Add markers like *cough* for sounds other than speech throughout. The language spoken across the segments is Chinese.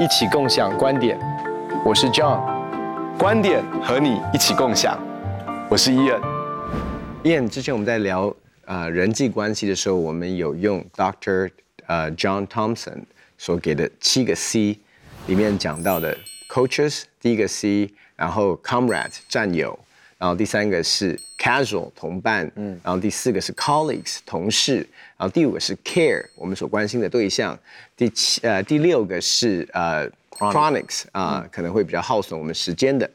一起共享观点，我是 John，观点和你一起共享，我是 Ian。Ian，之前我们在聊呃人际关系的时候，我们有用 Doctor 呃 John Thompson 所给的七个 C 里面讲到的 Coaches 第一个 C，然后 Comrade 战友。然后第三个是 casual 同伴，嗯，然后第四个是 colleagues 同事，然后第五个是 care 我们所关心的对象，第七呃第六个是呃 chronics 啊、呃、可能会比较耗损我们时间的，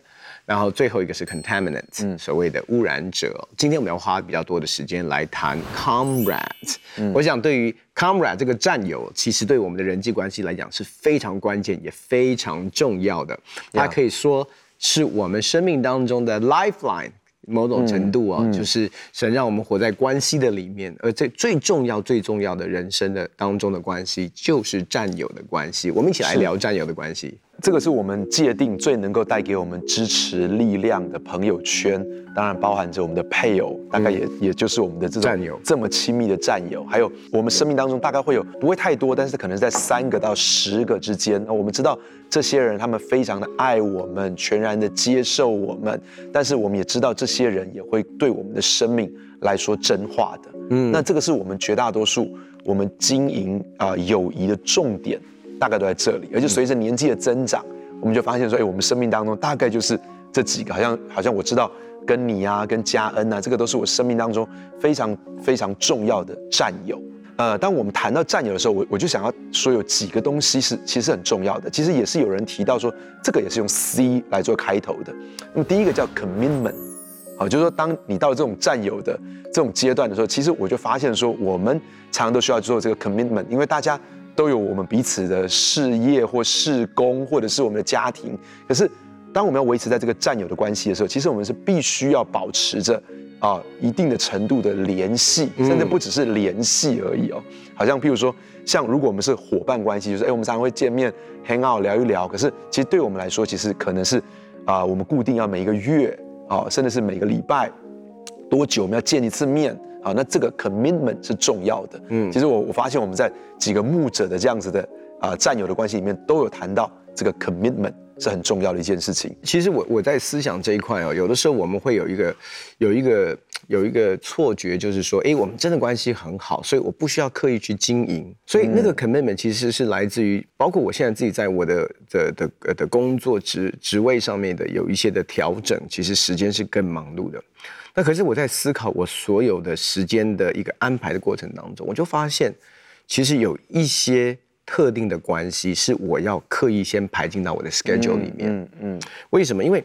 然后最后一个是 contaminants、嗯、所谓的污染者。今天我们要花比较多的时间来谈 comrades，、嗯、我想对于 comrade 这个战友，其实对我们的人际关系来讲是非常关键也非常重要的，它可以说。是我们生命当中的 lifeline，某种程度啊，嗯嗯、就是神让我们活在关系的里面，而最最重要、最重要的人生的当中的关系，就是战友的关系。我们一起来聊战友的关系。这个是我们界定最能够带给我们支持力量的朋友圈，当然包含着我们的配偶，大概也、嗯、也就是我们的这种战友，这么亲密的战友。还有我们生命当中大概会有不会太多，但是可能在三个到十个之间。那我们知道这些人他们非常的爱我们，全然的接受我们，但是我们也知道这些人也会对我们的生命来说真话的。嗯，那这个是我们绝大多数我们经营啊、呃、友谊的重点。大概都在这里，而且随着年纪的增长，我们就发现说，哎，我们生命当中大概就是这几个，好像好像我知道跟你啊，跟嘉恩啊，这个都是我生命当中非常非常重要的战友。呃，当我们谈到战友的时候，我我就想要说有几个东西是其实很重要的，其实也是有人提到说，这个也是用 C 来做开头的。那么第一个叫 commitment，好，就是说当你到这种战友的这种阶段的时候，其实我就发现说，我们常常都需要做这个 commitment，因为大家。都有我们彼此的事业或事工，或者是我们的家庭。可是，当我们要维持在这个战友的关系的时候，其实我们是必须要保持着啊一定的程度的联系，甚至不只是联系而已哦。好像譬如说，像如果我们是伙伴关系，就是哎，我们常常会见面 hang out 聊一聊。可是，其实对我们来说，其实可能是啊，我们固定要每一个月啊，甚至是每个礼拜多久我们要见一次面。啊，那这个 commitment 是重要的。嗯，其实我我发现我们在几个牧者的这样子的啊、呃、战友的关系里面，都有谈到这个 commitment 是很重要的一件事情。其实我我在思想这一块哦，有的时候我们会有一个有一个有一个错觉，就是说，哎，我们真的关系很好，所以我不需要刻意去经营。所以那个 commitment 其实是来自于，包括我现在自己在我的的的的工作职职位上面的有一些的调整，其实时间是更忙碌的。那可是我在思考我所有的时间的一个安排的过程当中，我就发现，其实有一些特定的关系是我要刻意先排进到我的 schedule 里面。嗯嗯。为什么？因为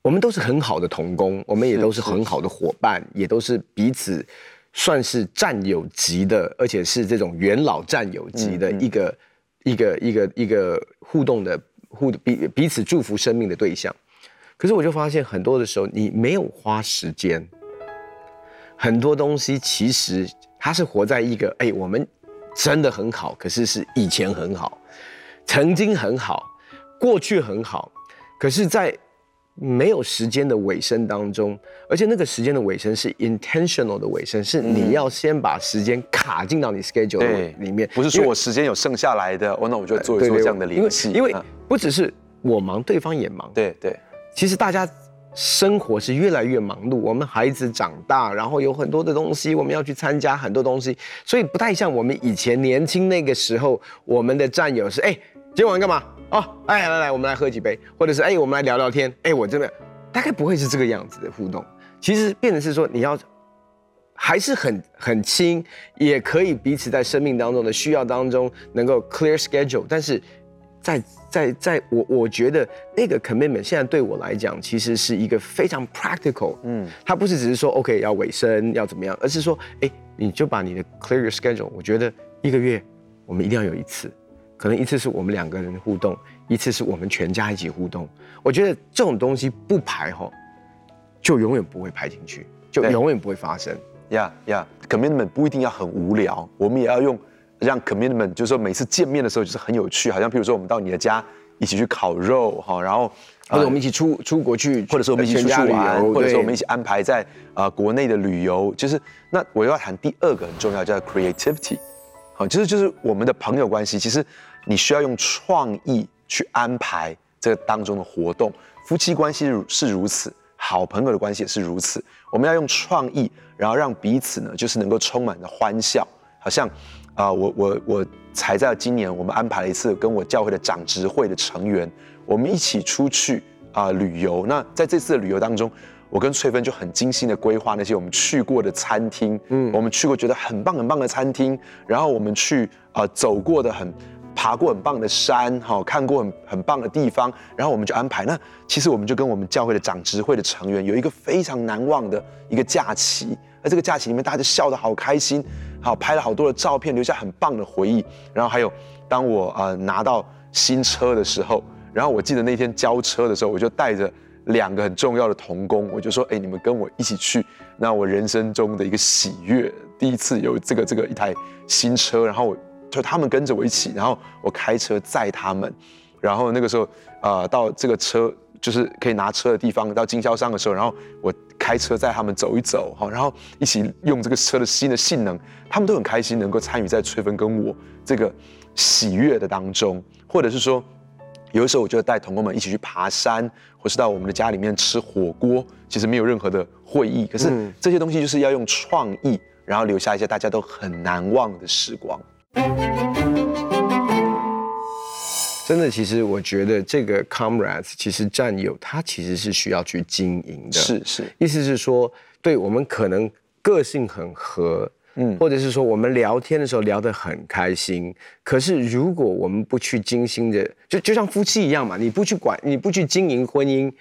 我们都是很好的同工，我们也都是很好的伙伴，也都是彼此算是战友级的，而且是这种元老战友级的一个一个一个一个互动的互彼彼此祝福生命的对象。可是我就发现很多的时候，你没有花时间，很多东西其实它是活在一个哎，我们真的很好，可是是以前很好，曾经很好，过去很好，可是，在没有时间的尾声当中，而且那个时间的尾声是 intentional 的尾声，是你要先把时间卡进到你 schedule 里面，不是说我时间有剩下来的，哦，那我就做一做这样的联系，因为不只是我忙，对方也忙，对对。其实大家生活是越来越忙碌，我们孩子长大，然后有很多的东西我们要去参加很多东西，所以不太像我们以前年轻那个时候，我们的战友是哎，今天。晚上干嘛？哦，哎，来来，我们来喝几杯，或者是哎，我们来聊聊天。哎，我这边大概不会是这个样子的互动。其实变成是说你要还是很很亲，也可以彼此在生命当中的需要当中能够 clear schedule，但是。在在在我我觉得那个 commitment 现在对我来讲，其实是一个非常 practical，嗯，它不是只是说 OK 要尾声要怎么样，而是说，哎，你就把你的 clear your schedule，我觉得一个月我们一定要有一次，可能一次是我们两个人互动，一次是我们全家一起互动。我觉得这种东西不排吼，就永远不会排进去，就永远不会发生。呀呀，commitment 不一定要很无聊，我们也要用。让 commitment 就是说每次见面的时候就是很有趣，好像比如说我们到你的家一起去烤肉哈，然后或者我们一起出出国去，或者说我们一起出去玩，或者说我们一起安排在啊、呃、国内的旅游，就是那我要谈第二个很重要叫 creativity，好，就是就是我们的朋友关系，其实你需要用创意去安排这个当中的活动。夫妻关系是如此，好朋友的关系也是如此。我们要用创意，然后让彼此呢，就是能够充满着欢笑。好像啊、呃，我我我才在今年，我们安排了一次跟我教会的长执会的成员，我们一起出去啊、呃、旅游。那在这次的旅游当中，我跟翠芬就很精心的规划那些我们去过的餐厅，嗯，我们去过觉得很棒很棒的餐厅，然后我们去啊、呃、走过的很爬过很棒的山，哈，看过很很棒的地方，然后我们就安排。那其实我们就跟我们教会的长执会的成员有一个非常难忘的一个假期，而这个假期里面大家就笑得好开心，好拍了好多的照片，留下很棒的回忆。然后还有当我呃拿到新车的时候，然后我记得那天交车的时候，我就带着。两个很重要的童工，我就说，哎，你们跟我一起去。那我人生中的一个喜悦，第一次有这个这个一台新车，然后我就他们跟着我一起，然后我开车载他们，然后那个时候，呃，到这个车就是可以拿车的地方，到经销商的时候，然后我开车载他们走一走，哈，然后一起用这个车的新的性能，他们都很开心，能够参与在翠芬跟我这个喜悦的当中，或者是说。有的时候，我就带同工们一起去爬山，或是到我们的家里面吃火锅。其实没有任何的会议，可是这些东西就是要用创意，然后留下一些大家都很难忘的时光。真的，其实我觉得这个 comrades，其实战友他其实是需要去经营的。是是，意思是说，对我们可能个性很合。嗯，或者是说我们聊天的时候聊得很开心，可是如果我们不去精心的，就就像夫妻一样嘛，你不去管，你不去经营婚姻，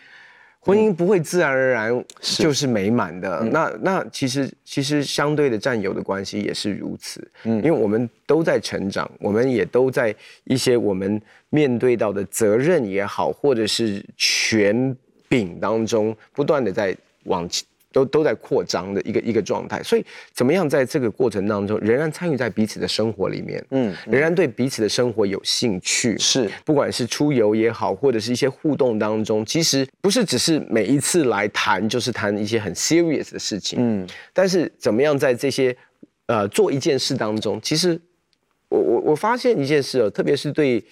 婚姻不会自然而然就是美满的。嗯、那那其实其实相对的战友的关系也是如此，嗯，因为我们都在成长，我们也都在一些我们面对到的责任也好，或者是权柄当中不断的在往前。都都在扩张的一个一个状态，所以怎么样在这个过程当中仍然参与在彼此的生活里面，嗯，仍然对彼此的生活有兴趣，是，不管是出游也好，或者是一些互动当中，其实不是只是每一次来谈就是谈一些很 serious 的事情，嗯，但是怎么样在这些呃做一件事当中，其实我我我发现一件事哦，特别是对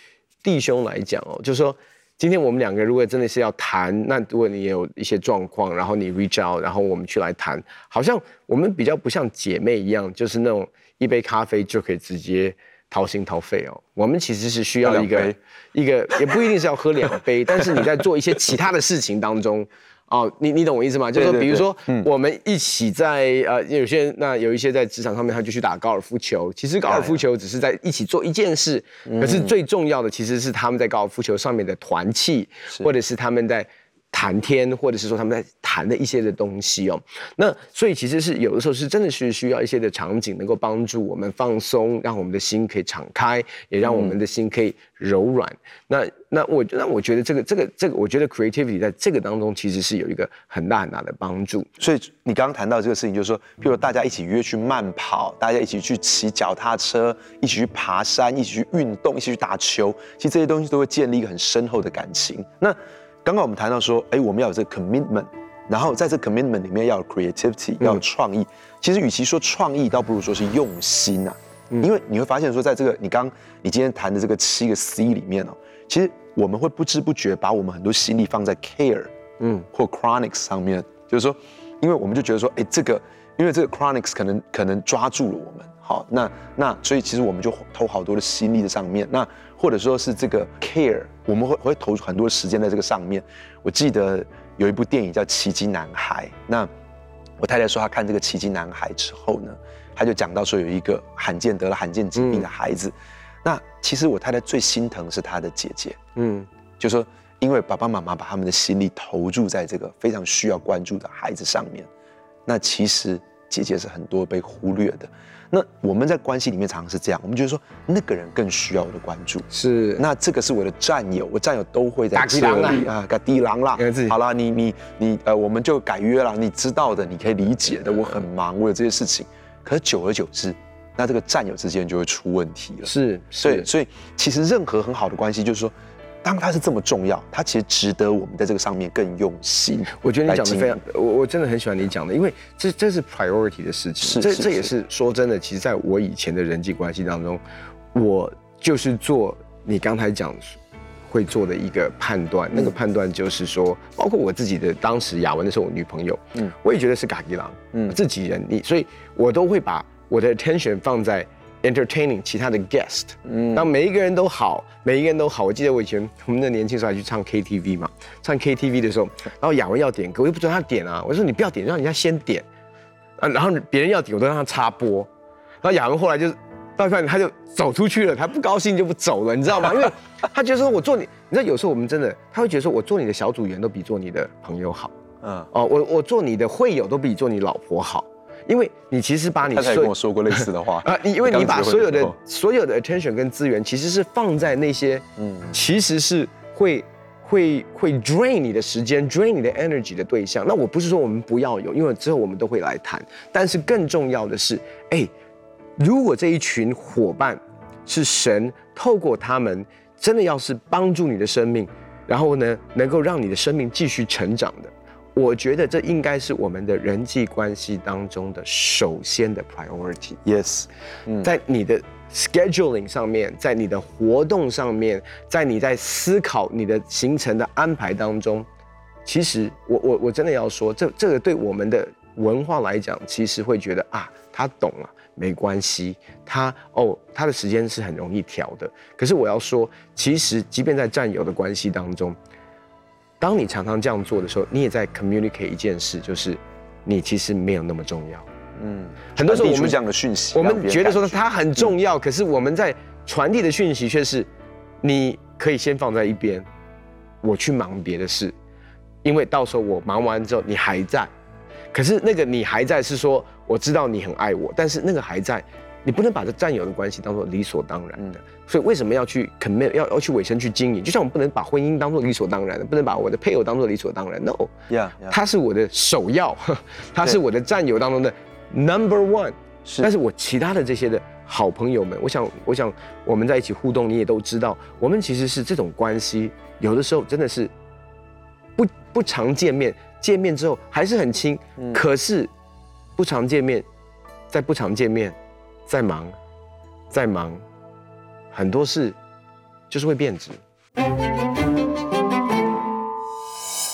弟兄来讲哦，就是说。今天我们两个如果真的是要谈，那如果你也有一些状况，然后你 reach out，然后我们去来谈，好像我们比较不像姐妹一样，就是那种一杯咖啡就可以直接掏心掏肺哦。我们其实是需要一个一个，也不一定是要喝两杯，但是你在做一些其他的事情当中。哦，你你懂我意思吗？就是说，比如说，我们一起在呃，有些人那有一些在职场上面，他就去打高尔夫球。其实高尔夫球只是在一起做一件事，可是最重要的其实是他们在高尔夫球上面的团契，或者是他们在。谈天，或者是说他们在谈的一些的东西哦，那所以其实是有的时候是真的是需要一些的场景，能够帮助我们放松，让我们的心可以敞开，也让我们的心可以柔软。那那我那我觉得这个这个这个，我觉得 creativity 在这个当中其实是有一个很大很大的帮助。所以你刚刚谈到这个事情，就是说，譬如大家一起约去慢跑，大家一起去骑脚踏车，一起去爬山，一起去运动，一起去打球，其实这些东西都会建立一个很深厚的感情。那刚刚我们谈到说，哎，我们要有这个 commitment，然后在这个 commitment 里面要有 creativity，要有创意。其实与其说创意，倒不如说是用心啊。因为你会发现说，在这个你刚你今天谈的这个七个 C 里面哦，其实我们会不知不觉把我们很多心力放在 care，嗯，或 chronics 上面。就是说，因为我们就觉得说，哎，这个因为这个 chronics 可能可能抓住了我们，好，那那所以其实我们就投好多的心力在上面。那或者说是这个 care，我们会会投很多时间在这个上面。我记得有一部电影叫《奇迹男孩》，那我太太说她看这个《奇迹男孩》之后呢，她就讲到说有一个罕见得了罕见疾病的孩子。嗯、那其实我太太最心疼是她的姐姐，嗯，就说因为爸爸妈妈把他们的心力投注在这个非常需要关注的孩子上面，那其实姐姐是很多被忽略的。那我们在关系里面常常是这样，我们觉得说那个人更需要我的关注，是。那这个是我的战友，我战友都会在这里啊，嘎地狼啦。好了，你你你呃，我们就改约了。你知道的，你可以理解的。我很忙，我有这些事情。可是久而久之，那这个战友之间就会出问题了。是，所以所以其实任何很好的关系，就是说。当它是这么重要，它其实值得我们在这个上面更用心。*laughs* 我觉得你讲的非常，我我真的很喜欢你讲的，因为这这是 priority 的事情。是，这这也是说真的，其实在我以前的人际关系当中，我就是做你刚才讲会做的一个判断，那个判断就是说，包括我自己的当时雅文的时候我女朋友，嗯，我也觉得是嘎吉郎，嗯，自己人，你所以，我都会把我的 attention 放在 entertaining 其他的 guest，嗯，当每一个人都好，每一个人都好。我记得我以前我们的年轻时候还去唱 KTV 嘛，唱 KTV 的时候，然后雅文要点歌，我又不准他点啊，我说你不要点，让人家先点，啊，然后别人要点，我都让他插播，然后雅文后来就。到时候他就走出去了，他不高兴就不走了，你知道吗？*laughs* 因为他觉得说我做你，你知道有时候我们真的，他会觉得说我做你的小组员都比做你的朋友好，嗯，哦，我我做你的会友都比做你老婆好，因为你其实把你他才跟我说过类似的话 *laughs* 啊，因为你把所有的所有的 attention 跟资源其实是放在那些嗯，其实是会会会 drain 你的时间，drain 你的 energy 的对象。那我不是说我们不要有，因为之后我们都会来谈，但是更重要的是，哎。如果这一群伙伴是神透过他们，真的要是帮助你的生命，然后呢，能够让你的生命继续成长的，我觉得这应该是我们的人际关系当中的首先的 priority。Yes，在你的 scheduling 上面，在你的活动上面，在你在思考你的行程的安排当中，其实我我我真的要说，这这个对我们的文化来讲，其实会觉得啊，他懂了。没关系，他哦，他的时间是很容易调的。可是我要说，其实即便在战友的关系当中，当你常常这样做的时候，你也在 communicate 一件事，就是你其实没有那么重要。嗯，很多时候我们这样的讯息，我们觉得说它很重要，嗯、可是我们在传递的讯息却是，你可以先放在一边，我去忙别的事，因为到时候我忙完之后你还在。可是那个你还在是说。我知道你很爱我，但是那个还在，你不能把这战友的关系当做理所当然的。所以为什么要去 commit，要要去委身去经营？就像我们不能把婚姻当做理所当然的，不能把我的配偶当做理所当然。No，yeah，他是我的首要，*laughs* 他是我的战友当中的 number one。是，但是我其他的这些的好朋友们，我想，我想我们在一起互动，你也都知道，我们其实是这种关系，有的时候真的是不不常见面，见面之后还是很亲，可是。不常见面，在不常见面，再忙，再忙，很多事就是会变质。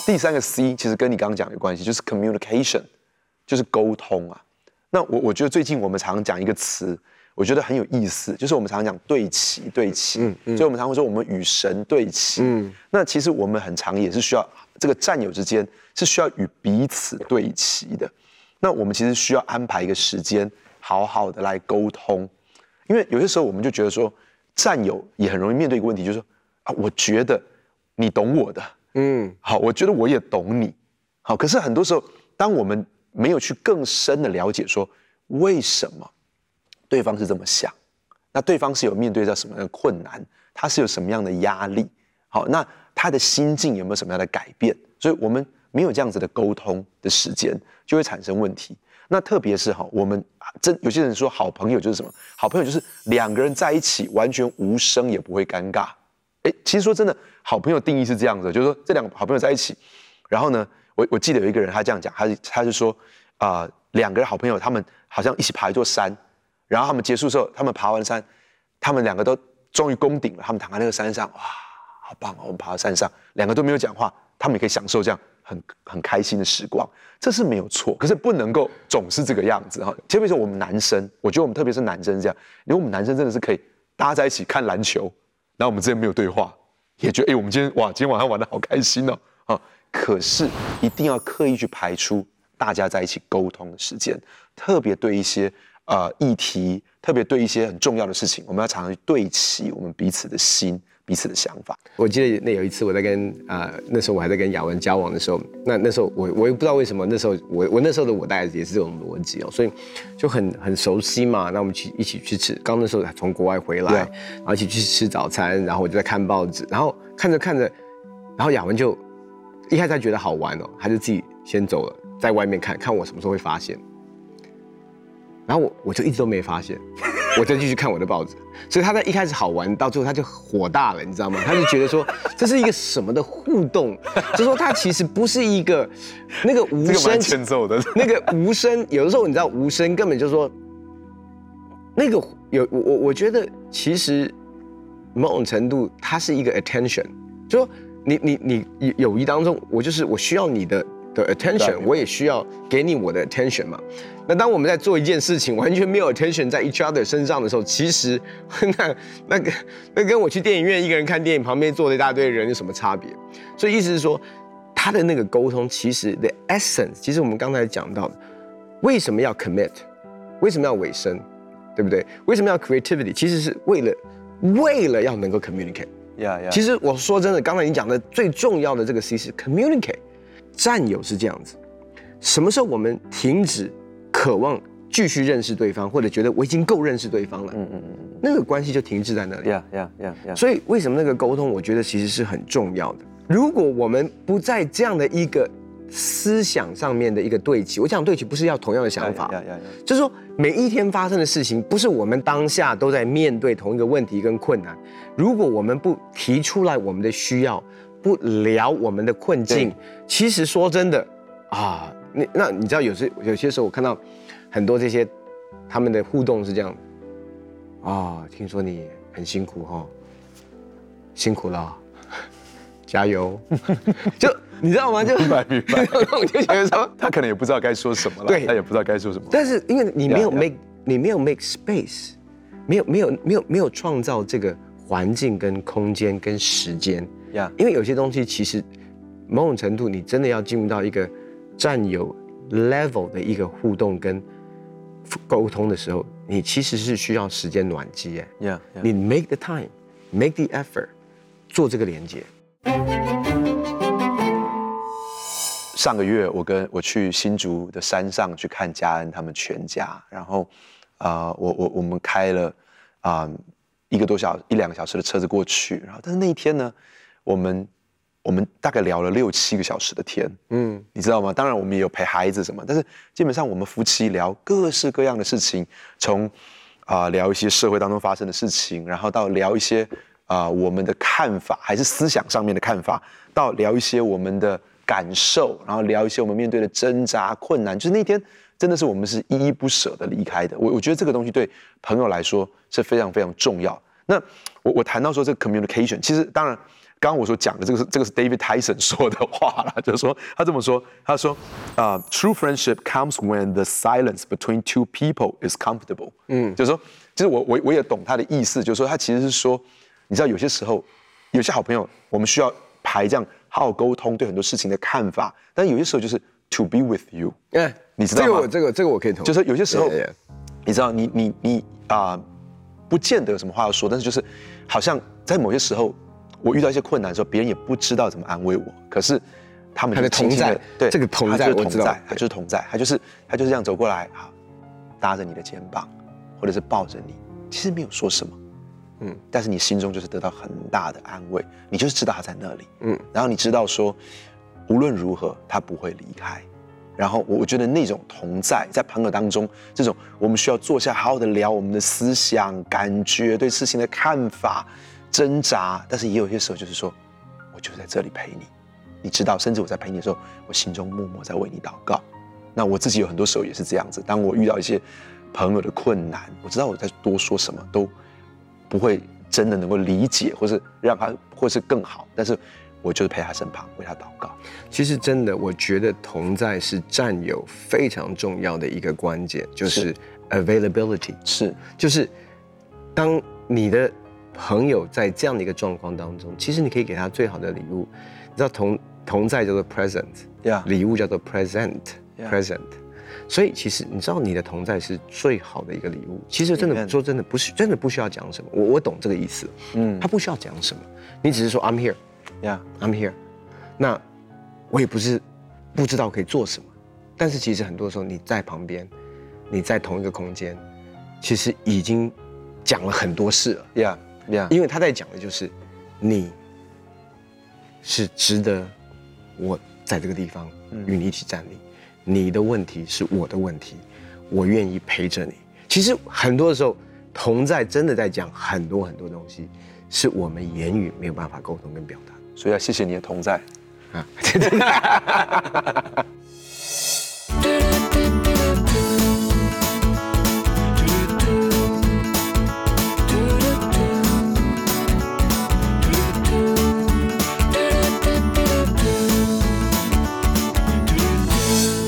第三个 C 其实跟你刚刚讲的关系，就是 communication，就是沟通啊。那我我觉得最近我们常常讲一个词，我觉得很有意思，就是我们常常讲对齐对齐，嗯嗯，所以我们常会说我们与神对齐，嗯，那其实我们很常也是需要这个战友之间是需要与彼此对齐的。那我们其实需要安排一个时间，好好的来沟通，因为有些时候我们就觉得说，战友也很容易面对一个问题，就是说啊，我觉得你懂我的，嗯，好，我觉得我也懂你，好，可是很多时候，当我们没有去更深的了解说为什么对方是这么想，那对方是有面对到什么样的困难，他是有什么样的压力，好，那他的心境有没有什么样的改变，所以我们。没有这样子的沟通的时间，就会产生问题。那特别是哈，我们真有些人说好朋友就是什么？好朋友就是两个人在一起完全无声也不会尴尬。哎，其实说真的，好朋友定义是这样子，就是说这两个好朋友在一起，然后呢，我我记得有一个人他这样讲，他他就说啊、两个人好朋友他们好像一起爬一座山，然后他们结束之后，他们爬完山，他们两个都终于攻顶了，他们躺在那个山上，哇，好棒哦，我们爬到山上，两个都没有讲话，他们也可以享受这样。很很开心的时光，这是没有错，可是不能够总是这个样子哈。特别是我们男生，我觉得我们特别是男生这样，因为我们男生真的是可以大家在一起看篮球，然后我们之间没有对话，也觉得哎，我们今天哇，今天晚上玩的好开心哦啊。可是一定要刻意去排出大家在一起沟通的时间，特别对一些呃议题，特别对一些很重要的事情，我们要常常去对齐我们彼此的心。彼此的想法。我记得那有一次我在跟啊、呃，那时候我还在跟雅文交往的时候，那那时候我我也不知道为什么那时候我我那时候的我大概也是这种逻辑哦，所以就很很熟悉嘛。那我们去一起去吃，刚那时候从国外回来，然后一起去吃早餐，然后我就在看报纸，然后看着看着，然后雅文就一开始他觉得好玩哦，他就自己先走了，在外面看看我什么时候会发现，然后我我就一直都没发现。我再继续看我的报纸，所以他在一开始好玩，到最后他就火大了，你知道吗？他就觉得说这是一个什么的互动，就说他其实不是一个那个无声欠揍的，那个无声，有的时候你知道无声根本就是说那个有我我我觉得其实某种程度它是一个 attention，就说你你你友谊当中，我就是我需要你的的 attention，我也需要给你我的 attention 嘛。那当我们在做一件事情，*laughs* 完全没有 attention 在 each other 身上的时候，其实 *laughs* 那那个那跟我去电影院一个人看电影，旁边坐了一大堆人有什么差别？所以意思是说，他的那个沟通，其实 the essence，其实我们刚才讲到的，为什么要 commit，为什么要尾声，对不对？为什么要 creativity？其实是为了为了要能够 communicate。呀呀。其实我说真的，刚才你讲的最重要的这个 C 是 communicate，战友是这样子，什么时候我们停止？渴望继续认识对方，或者觉得我已经够认识对方了，嗯嗯嗯，那个关系就停滞在那里。Yeah, yeah, yeah, yeah. 所以为什么那个沟通，我觉得其实是很重要的。如果我们不在这样的一个思想上面的一个对齐，我讲对齐不是要同样的想法.就是说每一天发生的事情，不是我们当下都在面对同一个问题跟困难。如果我们不提出来我们的需要，不聊我们的困境，其实说真的啊。那那你知道有时有些时候我看到很多这些他们的互动是这样，啊、哦，听说你很辛苦哈，辛苦了，*laughs* 加油，*laughs* 就你知道吗？就明白明白，*laughs* 我就觉得说他可能也不知道该说什么了，对，他也不知道该说什么。但是因为你没有 make 你没有 make space，没有没有没有没有创造这个环境跟空间跟时间呀，因为有些东西其实某种程度你真的要进入到一个。占有 level 的一个互动跟沟通的时候，你其实是需要时间暖机哎。Yeah, yeah. 你 make the time, make the effort，做这个连接。上个月我跟我去新竹的山上去看家恩他们全家，然后啊、呃，我我我们开了啊、呃、一个多小一两个小时的车子过去，然后但是那一天呢，我们。我们大概聊了六七个小时的天，嗯，你知道吗？当然我们也有陪孩子什么，但是基本上我们夫妻聊各式各样的事情，从啊、呃、聊一些社会当中发生的事情，然后到聊一些啊、呃、我们的看法，还是思想上面的看法，到聊一些我们的感受，然后聊一些我们面对的挣扎困难。就是那天真的是我们是依依不舍的离开的。我我觉得这个东西对朋友来说是非常非常重要。那我我谈到说这个 communication，其实当然。刚刚我所讲的这个是这个是 David Tyson 说的话啦，*laughs* 就是说他这么说，他说啊、uh,，True friendship comes when the silence between two people is comfortable。嗯，就是说，其实我我我也懂他的意思，就是说他其实是说，你知道有些时候有些好朋友，我们需要排这样好好沟通对很多事情的看法，但有些时候就是 to be with you。哎，你知道吗？这个这个这个我可以同意，就是有些时候，yeah, yeah. 你知道你你你啊、呃，不见得有什么话要说，但是就是好像在某些时候。我遇到一些困难的时候，别人也不知道怎么安慰我。可是他们就的，同在，对，这个同在，同在，他就是同在，他就是他就是这样走过来，好，搭着你的肩膀，或者是抱着你，其实没有说什么，嗯，但是你心中就是得到很大的安慰，你就是知道他在那里，嗯，然后你知道说，无论如何他不会离开，然后我我觉得那种同在，在朋友当中，这种我们需要坐下好好的聊我们的思想、感觉、对事情的看法。挣扎，但是也有些时候就是说，我就在这里陪你，你知道，甚至我在陪你的时候，我心中默默在为你祷告。那我自己有很多时候也是这样子，当我遇到一些朋友的困难，我知道我在多说什么都不会真的能够理解，或是让他或是更好，但是我就是陪他身旁，为他祷告。其实真的，我觉得同在是占有非常重要的一个关键，就是 availability，是，就是当你的。朋友在这样的一个状况当中，其实你可以给他最好的礼物。你知道同同在叫做 present，Yeah. 礼物叫做 present，present。所以其实你知道你的同在是最好的一个礼物。其实真的说真的不是真的不需要讲什么，我我懂这个意思。嗯，他不需要讲什么，你只是说 I'm here，Yeah，I'm here。那我也不是不知道可以做什么，但是其实很多时候你在旁边，你在同一个空间，其实已经讲了很多事了，Yeah。Yeah. 因为他在讲的就是，你是值得我在这个地方与你一起站立，嗯，你的问题是我的问题，我愿意陪着你。其实很多的时候，同在真的在讲很多很多东西，是我们言语没有办法沟通跟表达。所以要谢谢你的同在啊。*laughs*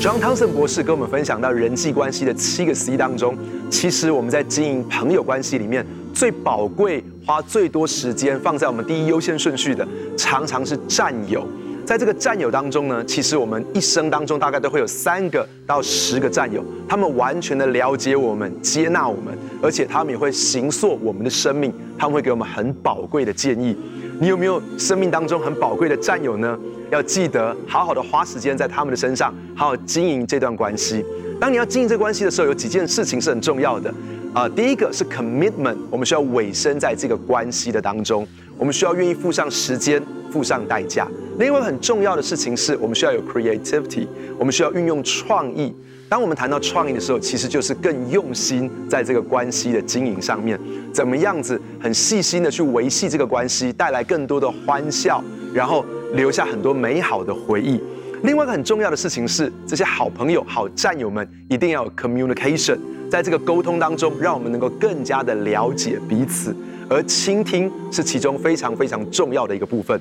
John Townsend 博士跟我们分享到人际关系的七个 C 当中，其实我们在经营朋友关系里面最宝贵、花最多时间放在我们第一优先顺序的，常常是战友。在这个战友当中呢，其实我们一生当中大概都会有三个到十个战友，他们完全的了解我们、接纳我们，而且他们也会形塑我们的生命，他们会给我们很宝贵的建议。你有没有生命当中很宝贵的战友呢？要记得好好的花时间在他们的身上，好好经营这段关系。当你要经营这关系的时候，有几件事情是很重要的。啊、呃，第一个是 commitment，我们需要委身在这个关系的当中，我们需要愿意付上时间，付上代价。另外很重要的事情是我们需要有 creativity，我们需要运用创意。当我们谈到创意的时候，其实就是更用心在这个关系的经营上面，怎么样子很细心的去维系这个关系，带来更多的欢笑，然后留下很多美好的回忆。另外一个很重要的事情是，这些好朋友、好战友们一定要有 communication，在这个沟通当中，让我们能够更加的了解彼此，而倾听是其中非常非常重要的一个部分。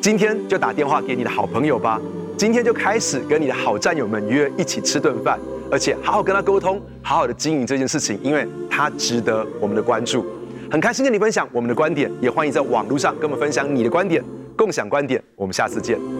今天就打电话给你的好朋友吧。今天就开始跟你的好战友们约一起吃顿饭，而且好好跟他沟通，好好的经营这件事情，因为他值得我们的关注。很开心跟你分享我们的观点，也欢迎在网络上跟我们分享你的观点，共享观点。我们下次见。